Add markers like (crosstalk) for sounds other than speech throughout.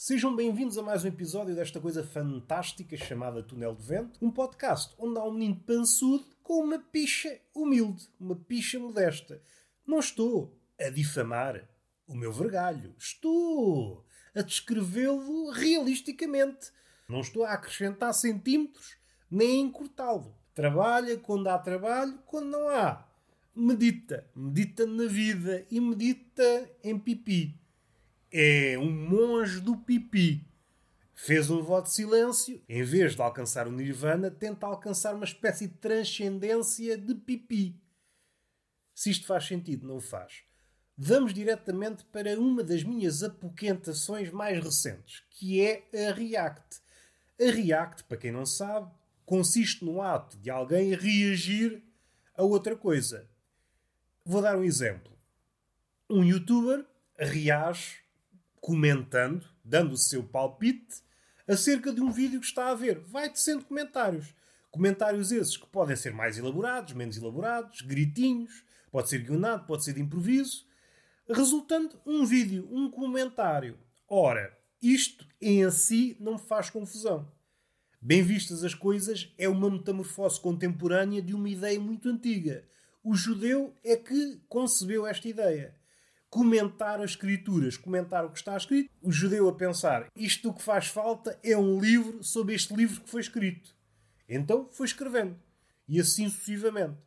Sejam bem-vindos a mais um episódio desta coisa fantástica chamada Túnel de Vento, um podcast onde há um menino pançudo com uma picha humilde, uma picha modesta. Não estou a difamar o meu vergalho, estou a descrevê-lo realisticamente. Não estou a acrescentar centímetros nem a encurtá-lo. Trabalha quando há trabalho, quando não há. Medita, medita na vida e medita em pipi é um monge do pipi. Fez um voto de silêncio, em vez de alcançar o nirvana, tenta alcançar uma espécie de transcendência de pipi. Se isto faz sentido, não faz. Vamos diretamente para uma das minhas apoquentações mais recentes, que é a React. A React, para quem não sabe, consiste no ato de alguém reagir a outra coisa. Vou dar um exemplo. Um youtuber reage comentando, dando o seu palpite acerca de um vídeo que está a ver. Vai tecendo comentários. Comentários esses que podem ser mais elaborados, menos elaborados, gritinhos, pode ser guionado, pode ser de improviso, resultando um vídeo, um comentário. Ora, isto em si não me faz confusão. Bem vistas as coisas, é uma metamorfose contemporânea de uma ideia muito antiga. O judeu é que concebeu esta ideia comentar as escrituras, comentar o que está escrito, o judeu a pensar isto que faz falta é um livro sobre este livro que foi escrito. Então foi escrevendo. E assim sucessivamente.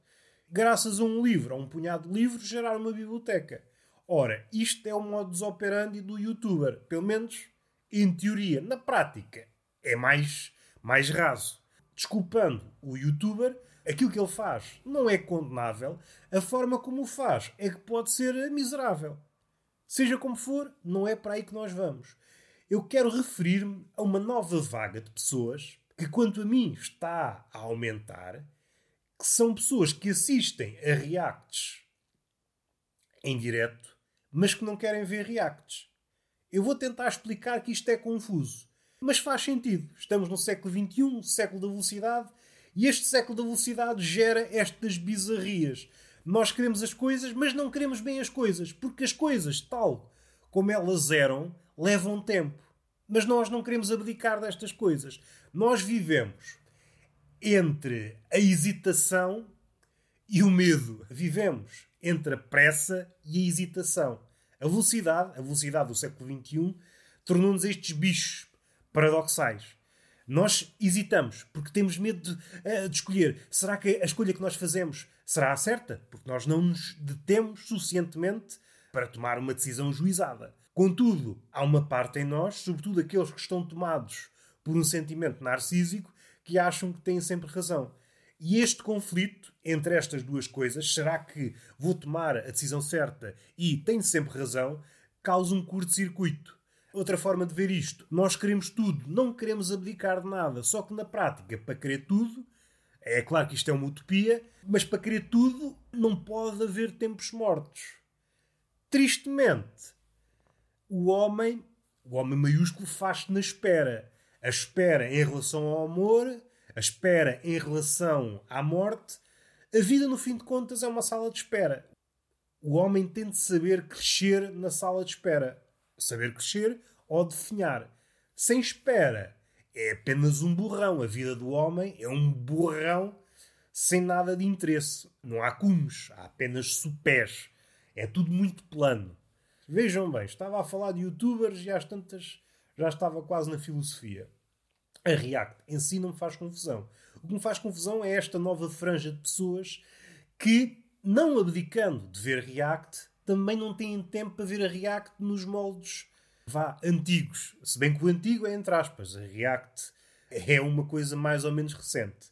Graças a um livro, a um punhado de livros, gerar uma biblioteca. Ora, isto é o modus operandi do youtuber. Pelo menos em teoria. Na prática, é mais, mais raso. Desculpando o youtuber, aquilo que ele faz não é condenável, a forma como o faz é que pode ser miserável. Seja como for, não é para aí que nós vamos. Eu quero referir-me a uma nova vaga de pessoas que, quanto a mim, está a aumentar, que são pessoas que assistem a reacts em direto, mas que não querem ver reacts. Eu vou tentar explicar que isto é confuso, mas faz sentido. Estamos no século XXI, século da velocidade, e este século da velocidade gera estas bizarrias. Nós queremos as coisas, mas não queremos bem as coisas, porque as coisas, tal como elas eram, levam tempo. Mas nós não queremos abdicar destas coisas. Nós vivemos entre a hesitação e o medo. Vivemos entre a pressa e a hesitação. A velocidade, a velocidade do século XXI, tornou-nos estes bichos paradoxais. Nós hesitamos porque temos medo de, uh, de, escolher. Será que a escolha que nós fazemos será a certa? Porque nós não nos detemos suficientemente para tomar uma decisão juizada. Contudo, há uma parte em nós, sobretudo aqueles que estão tomados por um sentimento narcísico, que acham que têm sempre razão. E este conflito entre estas duas coisas, será que vou tomar a decisão certa e tenho sempre razão, causa um curto-circuito. Outra forma de ver isto, nós queremos tudo, não queremos abdicar de nada, só que na prática, para querer tudo, é claro que isto é uma utopia, mas para querer tudo não pode haver tempos mortos. Tristemente, o homem, o homem maiúsculo, faz-se na espera. A espera em relação ao amor, a espera em relação à morte. A vida, no fim de contas, é uma sala de espera. O homem tem de saber crescer na sala de espera saber crescer ou definhar. Sem espera. É apenas um burrão. A vida do homem é um burrão sem nada de interesse. Não há cumes, há apenas supés. É tudo muito plano. Vejam bem, estava a falar de youtubers e às tantas já estava quase na filosofia. A React em si não me faz confusão. O que me faz confusão é esta nova franja de pessoas que, não abdicando de ver React, também não têm tempo para ver a React nos moldes vá, antigos. Se bem que o antigo é entre aspas, a React é uma coisa mais ou menos recente.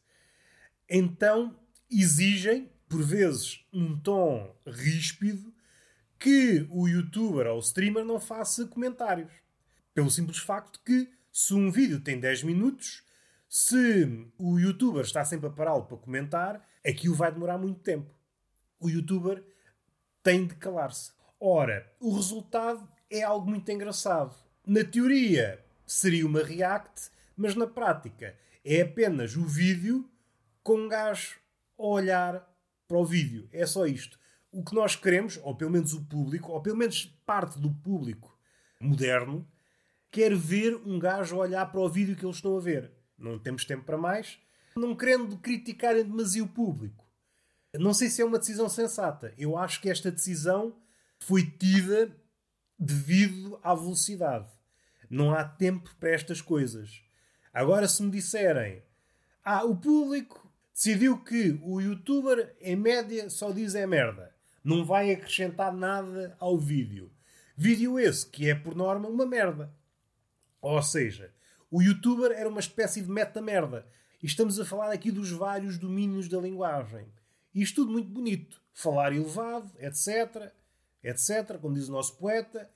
Então exigem, por vezes, um tom ríspido que o youtuber ou o streamer não faça comentários. Pelo simples facto que, se um vídeo tem 10 minutos, se o youtuber está sempre a pará-lo para comentar, aquilo vai demorar muito tempo. O youtuber tem de calar-se. Ora, o resultado é algo muito engraçado. Na teoria seria uma react, mas na prática é apenas o vídeo com um gajo a olhar para o vídeo. É só isto. O que nós queremos, ou pelo menos o público, ou pelo menos parte do público moderno, quer ver um gajo olhar para o vídeo que eles estão a ver. Não temos tempo para mais. Não querendo criticar em demasia o público. Não sei se é uma decisão sensata. Eu acho que esta decisão foi tida devido à velocidade. Não há tempo para estas coisas. Agora, se me disserem, ah, o público decidiu que o youtuber, em média, só diz é merda. Não vai acrescentar nada ao vídeo. Vídeo esse que é, por norma, uma merda. Ou seja, o youtuber era uma espécie de meta-merda. E estamos a falar aqui dos vários domínios da linguagem. Isto tudo muito bonito. Falar elevado, etc. Etc. Como diz o nosso poeta.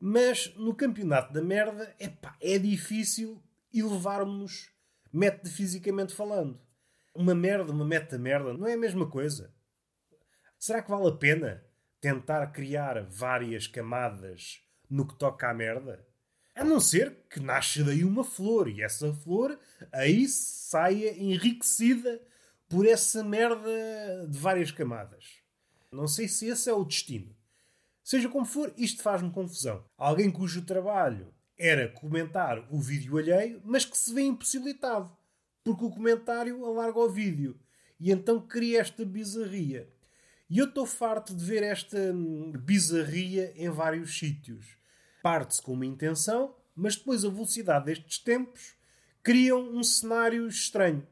Mas no campeonato da merda, epá, é difícil elevarmos metafisicamente falando. Uma merda, uma meta-merda, não é a mesma coisa. Será que vale a pena tentar criar várias camadas no que toca à merda? A não ser que nasça daí uma flor e essa flor aí saia enriquecida por essa merda de várias camadas. Não sei se esse é o destino. Seja como for, isto faz-me confusão. Alguém cujo trabalho era comentar o vídeo alheio, mas que se vê impossibilitado porque o comentário alarga o vídeo. E então cria esta bizarria. E eu estou farto de ver esta hum, bizarria em vários sítios. Parte-se com uma intenção, mas depois a velocidade destes tempos criam um cenário estranho.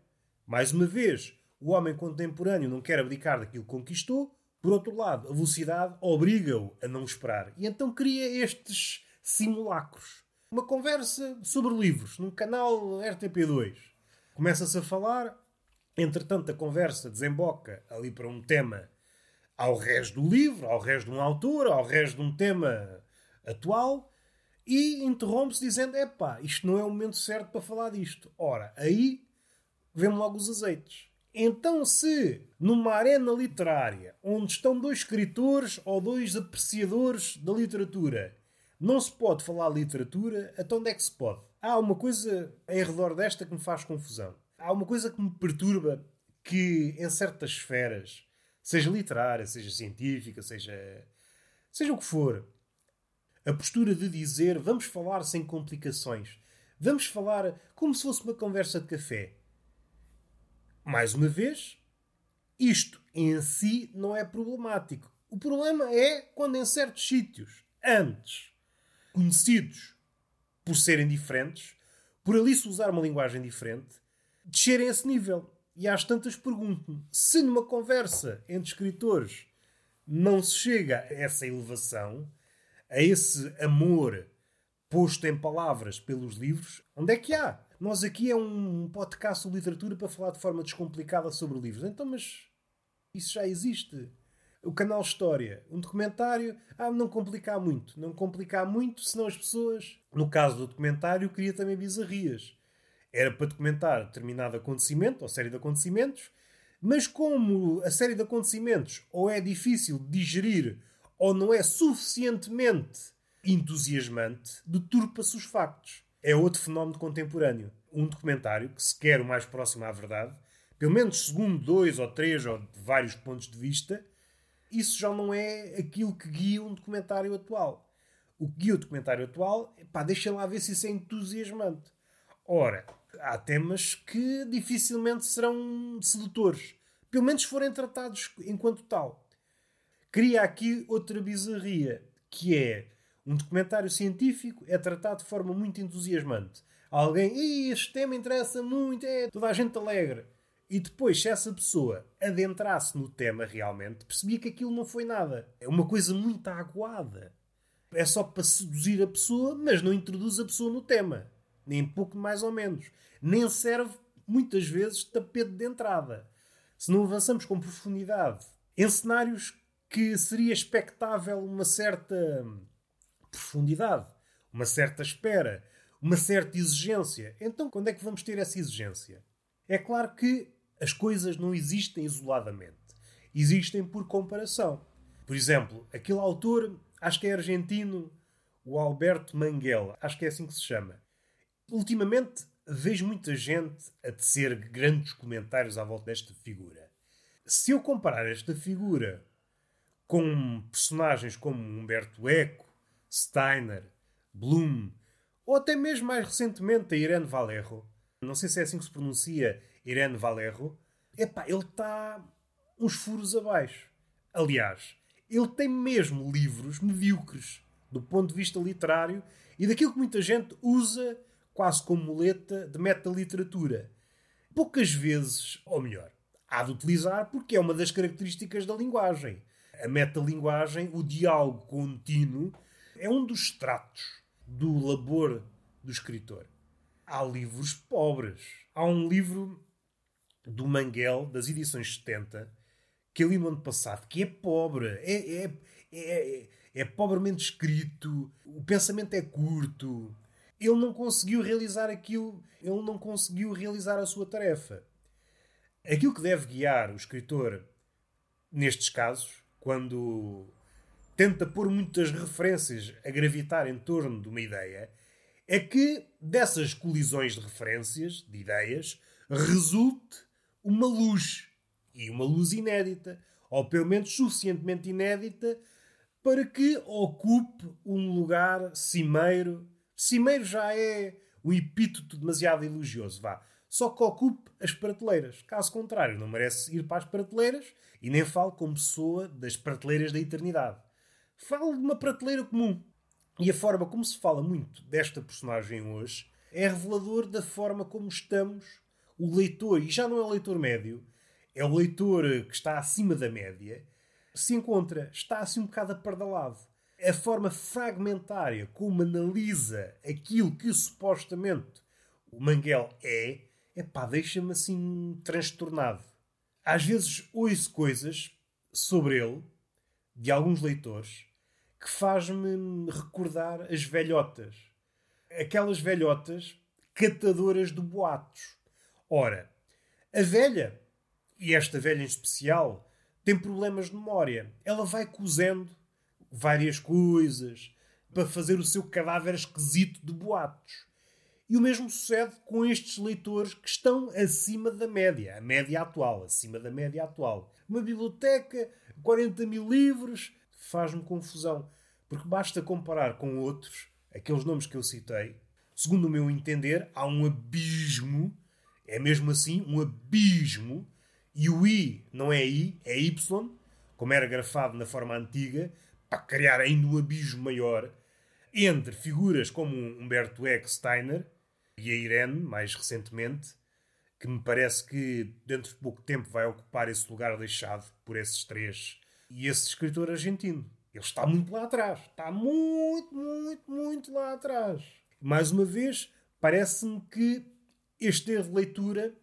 Mais uma vez, o homem contemporâneo não quer abdicar daquilo que conquistou, por outro lado, a velocidade obriga-o a não esperar. E então cria estes simulacros. Uma conversa sobre livros num canal RTP2. Começa-se a falar, entretanto a conversa desemboca ali para um tema ao resto do livro, ao resto de um autor, ao resto de um tema atual, e interrompe-se dizendo: epá, isto não é o momento certo para falar disto. Ora, aí vemos logo os azeites. Então, se numa arena literária onde estão dois escritores ou dois apreciadores da literatura não se pode falar literatura, até onde é que se pode? Há uma coisa em redor desta que me faz confusão. Há uma coisa que me perturba que em certas esferas, seja literária, seja científica, seja, seja o que for, a postura de dizer vamos falar sem complicações, vamos falar como se fosse uma conversa de café. Mais uma vez, isto em si não é problemático. O problema é quando em certos sítios, antes, conhecidos por serem diferentes, por ali se usar uma linguagem diferente, descerem esse nível. E às tantas pergunto-me se numa conversa entre escritores não se chega a essa elevação, a esse amor posto em palavras pelos livros, onde é que há? Nós aqui é um podcast sobre literatura para falar de forma descomplicada sobre livros. Então, mas isso já existe o canal História, um documentário, ah, não complicar muito, não complicar muito, senão as pessoas, no caso do documentário, queria também bizarrias. Era para documentar determinado acontecimento ou série de acontecimentos, mas como a série de acontecimentos ou é difícil de digerir ou não é suficientemente entusiasmante, deturpa-se os factos. É outro fenómeno contemporâneo. Um documentário que se quer o mais próximo à verdade, pelo menos segundo dois ou três ou vários pontos de vista, isso já não é aquilo que guia um documentário atual. O que guia o documentário atual, pá, deixa lá ver se isso é entusiasmante. Ora, há temas que dificilmente serão sedutores. Pelo menos forem tratados enquanto tal. Cria aqui outra bizarria, que é um documentário científico é tratado de forma muito entusiasmante. Alguém, este tema interessa muito, é toda a gente alegre. E depois, se essa pessoa adentrasse no tema realmente, percebia que aquilo não foi nada. É uma coisa muito aguada. É só para seduzir a pessoa, mas não introduz a pessoa no tema. Nem pouco mais ou menos. Nem serve, muitas vezes, tapete de entrada. Se não avançamos com profundidade em cenários que seria expectável uma certa profundidade, uma certa espera, uma certa exigência, então quando é que vamos ter essa exigência? É claro que as coisas não existem isoladamente. Existem por comparação. Por exemplo, aquele autor, acho que é argentino, o Alberto Manguela, acho que é assim que se chama. Ultimamente vejo muita gente a tecer grandes comentários à volta desta figura. Se eu comparar esta figura com personagens como Humberto Eco, Steiner, Bloom ou até mesmo mais recentemente a Irene Valerro. Não sei se é assim que se pronuncia Irene Valerro. Epá, ele está uns furos abaixo. Aliás, ele tem mesmo livros medíocres do ponto de vista literário e daquilo que muita gente usa quase como muleta de metaliteratura. Poucas vezes, ou melhor, há de utilizar porque é uma das características da linguagem. A metalinguagem, o diálogo contínuo, é um dos estratos do labor do escritor. Há livros pobres. Há um livro do Manguel, das edições 70, que eu li no ano passado, que é pobre. É, é, é, é pobremente escrito, o pensamento é curto. Ele não conseguiu realizar aquilo, ele não conseguiu realizar a sua tarefa. Aquilo que deve guiar o escritor nestes casos, quando tenta pôr muitas referências a gravitar em torno de uma ideia, é que dessas colisões de referências, de ideias, resulte uma luz. E uma luz inédita, ou pelo menos suficientemente inédita para que ocupe um lugar cimeiro. Cimeiro já é um epíteto demasiado elogioso, vá. Só que ocupe as prateleiras. Caso contrário, não merece ir para as prateleiras e nem falo como pessoa das prateleiras da eternidade. Falo de uma prateleira comum. E a forma como se fala muito desta personagem hoje é revelador da forma como estamos, o leitor, e já não é o leitor médio, é o leitor que está acima da média, se encontra, está assim um bocado apardalado. A forma fragmentária como analisa aquilo que supostamente o Manguel é, é pá, deixa-me assim transtornado. Às vezes ouço coisas sobre ele, de alguns leitores, que faz-me recordar as velhotas. Aquelas velhotas catadoras de boatos. Ora, a velha, e esta velha em especial, tem problemas de memória. Ela vai cozendo várias coisas para fazer o seu cadáver esquisito de boatos. E o mesmo sucede com estes leitores que estão acima da média, a média atual, acima da média atual. Uma biblioteca, 40 mil livros, faz-me confusão. Porque basta comparar com outros, aqueles nomes que eu citei, segundo o meu entender, há um abismo, é mesmo assim, um abismo e o I não é I, é Y, como era grafado na forma antiga, para criar ainda um abismo maior entre figuras como Humberto Eck Steiner e a Irene, mais recentemente, que me parece que dentro de pouco tempo vai ocupar esse lugar deixado por esses três. E esse escritor argentino. Ele está muito lá atrás. Está muito, muito, muito lá atrás. Mais uma vez, parece-me que este erro de leitura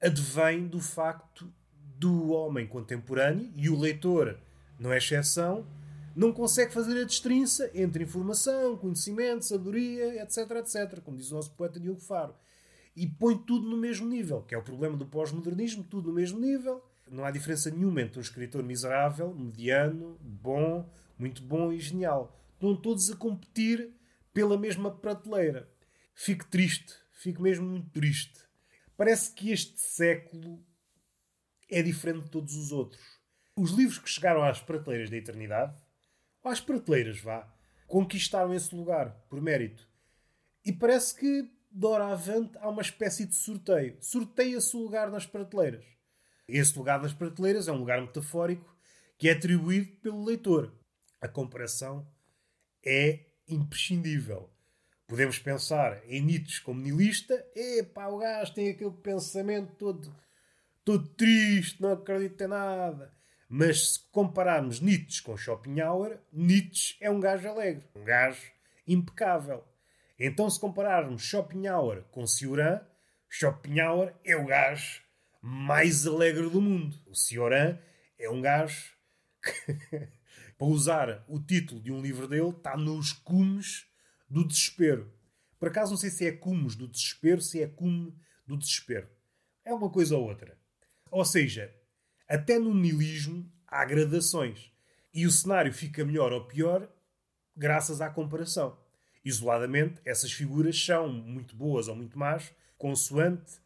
advém do facto do homem contemporâneo, e o leitor não é exceção, não consegue fazer a destrinça entre informação, conhecimento, sabedoria, etc, etc, como diz o nosso poeta Diogo Faro. E põe tudo no mesmo nível, que é o problema do pós-modernismo, tudo no mesmo nível. Não há diferença nenhuma entre um escritor miserável, mediano, bom, muito bom e genial. Estão todos a competir pela mesma prateleira. Fico triste, fico mesmo muito triste Parece que este século é diferente de todos os outros. Os livros que chegaram às prateleiras da eternidade, ou às prateleiras, vá, conquistaram esse lugar por mérito. E parece que, doravante, há uma espécie de sorteio. Sorteia-se o lugar nas prateleiras. Esse lugar nas prateleiras é um lugar metafórico que é atribuído pelo leitor. A comparação é imprescindível. Podemos pensar em Nietzsche como nihilista. Epá, o gajo tem aquele pensamento todo, todo triste, não acredita em nada. Mas se compararmos Nietzsche com Schopenhauer, Nietzsche é um gajo alegre, um gajo impecável. Então, se compararmos Schopenhauer com Cioran, Schopenhauer é o gajo mais alegre do mundo. O Cioran é um gajo que, (laughs) para usar o título de um livro dele, está nos cumes do desespero. Por acaso não sei se é cumes do desespero, se é cume do desespero. É uma coisa ou outra. Ou seja, até no niilismo há gradações. E o cenário fica melhor ou pior graças à comparação. Isoladamente, essas figuras são muito boas ou muito más, consoante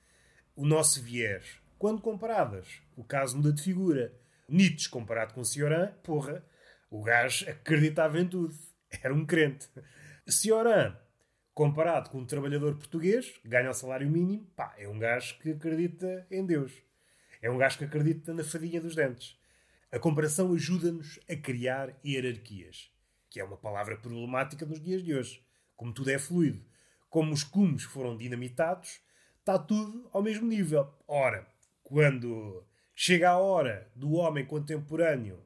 o nosso viés. Quando comparadas, o caso muda de figura. Nietzsche comparado com Cioran, porra, o gajo acreditava em tudo. Era um crente. Cioran, Comparado com um trabalhador português, ganha o salário mínimo, pá, é um gajo que acredita em Deus. É um gajo que acredita na fadinha dos dentes. A comparação ajuda-nos a criar hierarquias, que é uma palavra problemática nos dias de hoje. Como tudo é fluido, como os cumes foram dinamitados, está tudo ao mesmo nível. Ora, quando chega a hora do homem contemporâneo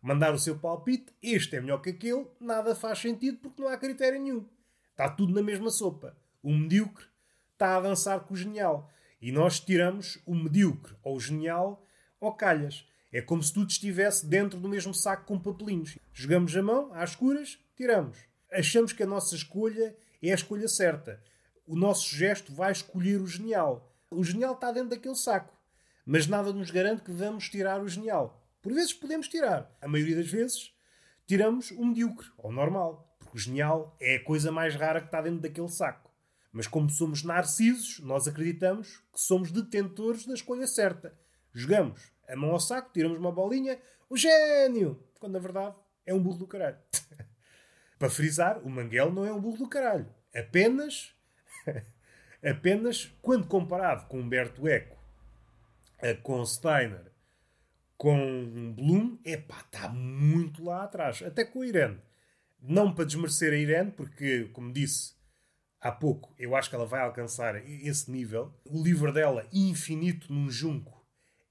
mandar o seu palpite, este é melhor que aquele, nada faz sentido porque não há critério nenhum. Está tudo na mesma sopa. O medíocre está a dançar com o genial. E nós tiramos o medíocre ou o genial ao calhas. É como se tudo estivesse dentro do mesmo saco com papelinhos. Jogamos a mão, às escuras, tiramos. Achamos que a nossa escolha é a escolha certa. O nosso gesto vai escolher o genial. O genial está dentro daquele saco. Mas nada nos garante que vamos tirar o genial. Por vezes podemos tirar. A maioria das vezes tiramos o medíocre, ou normal. Porque o genial é a coisa mais rara que está dentro daquele saco. Mas como somos narcisos, nós acreditamos que somos detentores da escolha certa. Jogamos a mão ao saco, tiramos uma bolinha, o gênio! Quando na verdade é um burro do caralho. (laughs) Para frisar, o Manguel não é um burro do caralho. Apenas, (laughs) apenas quando comparado com Humberto Eco, com Steiner com Bloom, epá, está muito lá atrás. Até com a Irene. Não para desmerecer a Irene, porque, como disse há pouco, eu acho que ela vai alcançar esse nível. O livro dela, Infinito num Junco,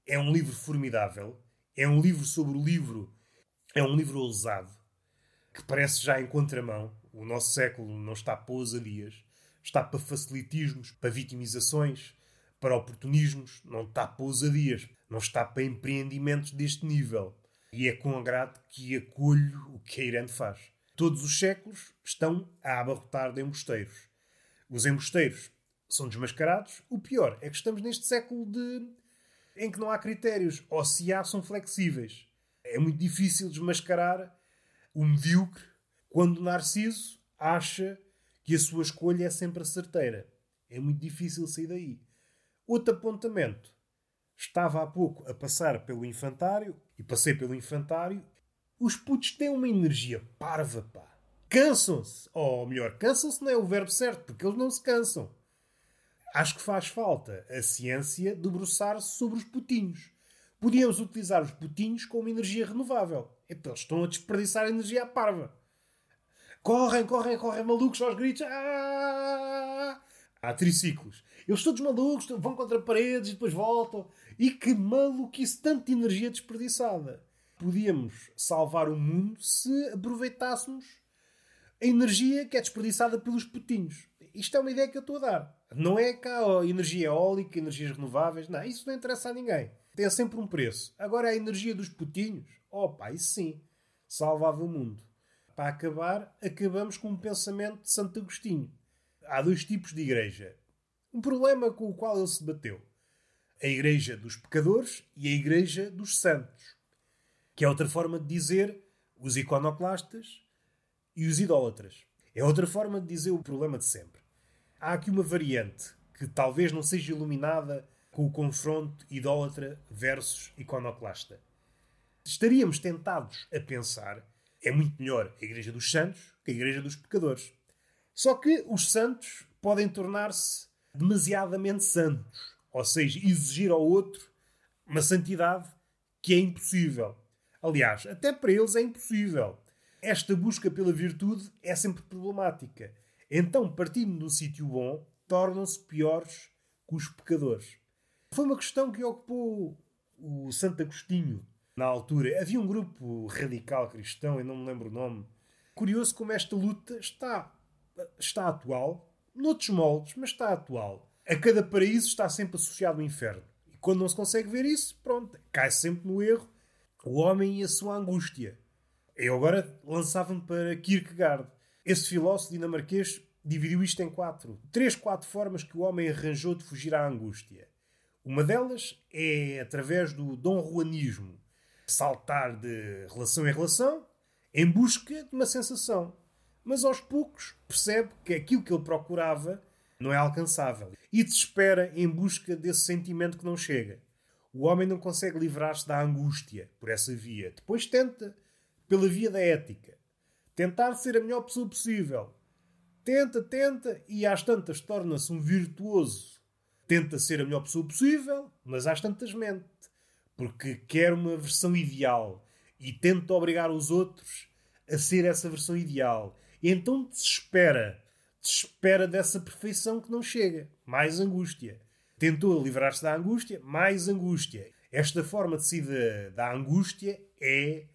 é um livro formidável. É um livro sobre o livro. É um livro ousado, que parece já em contramão. O nosso século não está para ousadias. Está para facilitismos, para vitimizações, para oportunismos. Não está para ousadias não está para empreendimentos deste nível. E é com agrado que acolho o que a Irene faz. Todos os séculos estão a abarrotar de embusteiros. Os embusteiros são desmascarados. O pior é que estamos neste século de... em que não há critérios, ou se há, são flexíveis. É muito difícil desmascarar o medíocre quando o narciso acha que a sua escolha é sempre a certeira. É muito difícil sair daí. Outro apontamento Estava há pouco a passar pelo infantário e passei pelo infantário. Os putos têm uma energia parva, pá. Cansam-se. Ou melhor, cansam-se não é o verbo certo, porque eles não se cansam. Acho que faz falta a ciência debruçar-se sobre os putinhos. Podíamos utilizar os putinhos como energia renovável. Eles estão a desperdiçar energia à parva. Correm, correm, correm malucos aos gritos. Ah! Há triciclos. Eles todos malucos, vão contra paredes e depois voltam. E que maluquice, tanta energia desperdiçada. Podíamos salvar o mundo se aproveitássemos a energia que é desperdiçada pelos putinhos. Isto é uma ideia que eu estou a dar. Não é cá a energia eólica, energias renováveis. Não, isso não interessa a ninguém. Tem sempre um preço. Agora a energia dos putinhos, opa, isso sim, salvava o mundo. Para acabar, acabamos com um pensamento de Santo Agostinho. Há dois tipos de igreja. Um problema com o qual ele se bateu a Igreja dos Pecadores e a Igreja dos Santos, que é outra forma de dizer os iconoclastas e os idólatras. É outra forma de dizer o problema de sempre. Há aqui uma variante que talvez não seja iluminada com o confronto idólatra versus iconoclasta. Estaríamos tentados a pensar é muito melhor a Igreja dos Santos que a Igreja dos Pecadores. Só que os santos podem tornar-se demasiadamente santos ou seja, exigir ao outro uma santidade que é impossível. Aliás, até para eles é impossível. Esta busca pela virtude é sempre problemática. Então, partindo um sítio bom, tornam-se piores que os pecadores. Foi uma questão que ocupou o Santo Agostinho na altura. Havia um grupo radical cristão, eu não me lembro o nome. Curioso como esta luta está, está atual, noutros moldes, mas está atual a cada paraíso está sempre associado o inferno. E quando não se consegue ver isso, pronto, cai sempre no erro o homem e a sua angústia. Eu agora lançava-me para Kierkegaard. Esse filósofo dinamarquês dividiu isto em quatro. Três, quatro formas que o homem arranjou de fugir à angústia. Uma delas é através do dom Juanismo. Saltar de relação em relação em busca de uma sensação. Mas aos poucos percebe que aquilo que ele procurava não é alcançável e desespera em busca desse sentimento que não chega. O homem não consegue livrar-se da angústia por essa via. Depois tenta pela via da ética. Tentar ser a melhor pessoa possível. tenta, tenta e às tantas torna-se um virtuoso. Tenta ser a melhor pessoa possível, mas às tantas mente. Porque quer uma versão ideal e tenta obrigar os outros a ser essa versão ideal. E então desespera. Desespera dessa perfeição que não chega. Mais angústia. Tentou livrar-se da angústia, mais angústia. Esta forma de sair da, angústia é,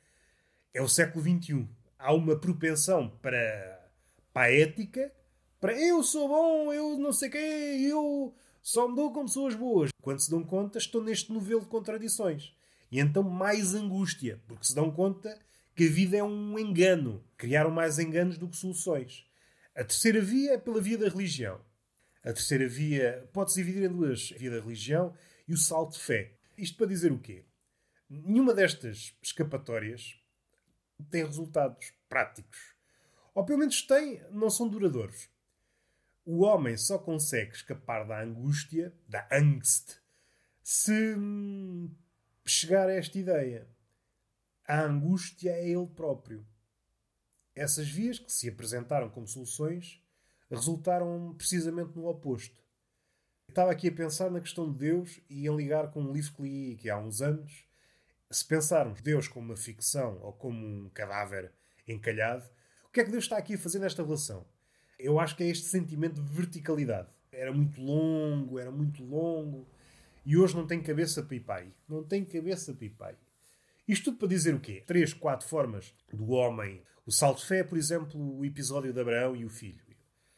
é o século XXI. Há uma propensão para, para a ética, para eu sou bom, eu não sei quem, eu só me dou com pessoas boas. Quando se dão conta, estou neste novelo de contradições. E então mais angústia, porque se dão conta que a vida é um engano. Criaram mais enganos do que soluções. A terceira via é pela via da religião. A terceira via pode-se dividir em duas: a via da religião e o salto de fé. Isto para dizer o quê? Nenhuma destas escapatórias tem resultados práticos. Ou pelo menos tem, não são duradouros. O homem só consegue escapar da angústia, da angst, se hum, chegar a esta ideia. A angústia é ele próprio. Essas vias que se apresentaram como soluções resultaram precisamente no oposto. Estava aqui a pensar na questão de Deus e em ligar com um livro que li aqui há uns anos. Se pensarmos Deus como uma ficção ou como um cadáver encalhado, o que é que Deus está aqui a fazer nesta relação? Eu acho que é este sentimento de verticalidade. Era muito longo, era muito longo, e hoje não tem cabeça para ir para aí. Não tem cabeça para ir para aí. Isto tudo para dizer o quê? Três, quatro formas do homem. O salto de fé, por exemplo, o episódio de Abraão e o filho.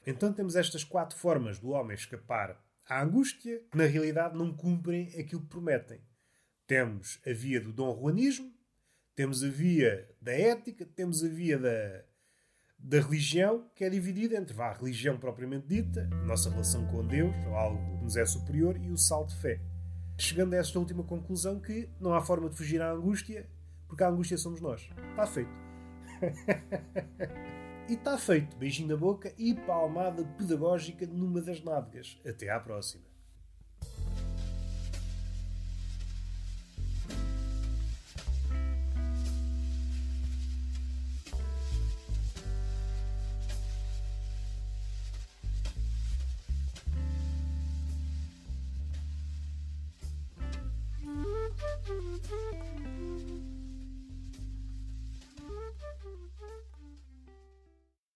Então temos estas quatro formas do homem escapar à angústia, que na realidade não cumprem aquilo que prometem. Temos a via do dom juanismo, temos a via da ética, temos a via da, da religião, que é dividida entre a religião propriamente dita, a nossa relação com Deus, ou algo que nos é superior, e o salto de fé chegando a esta última conclusão que não há forma de fugir à angústia, porque a angústia somos nós. Está feito. (laughs) e está feito. Beijinho na boca e palmada pedagógica numa das nádegas. Até à próxima.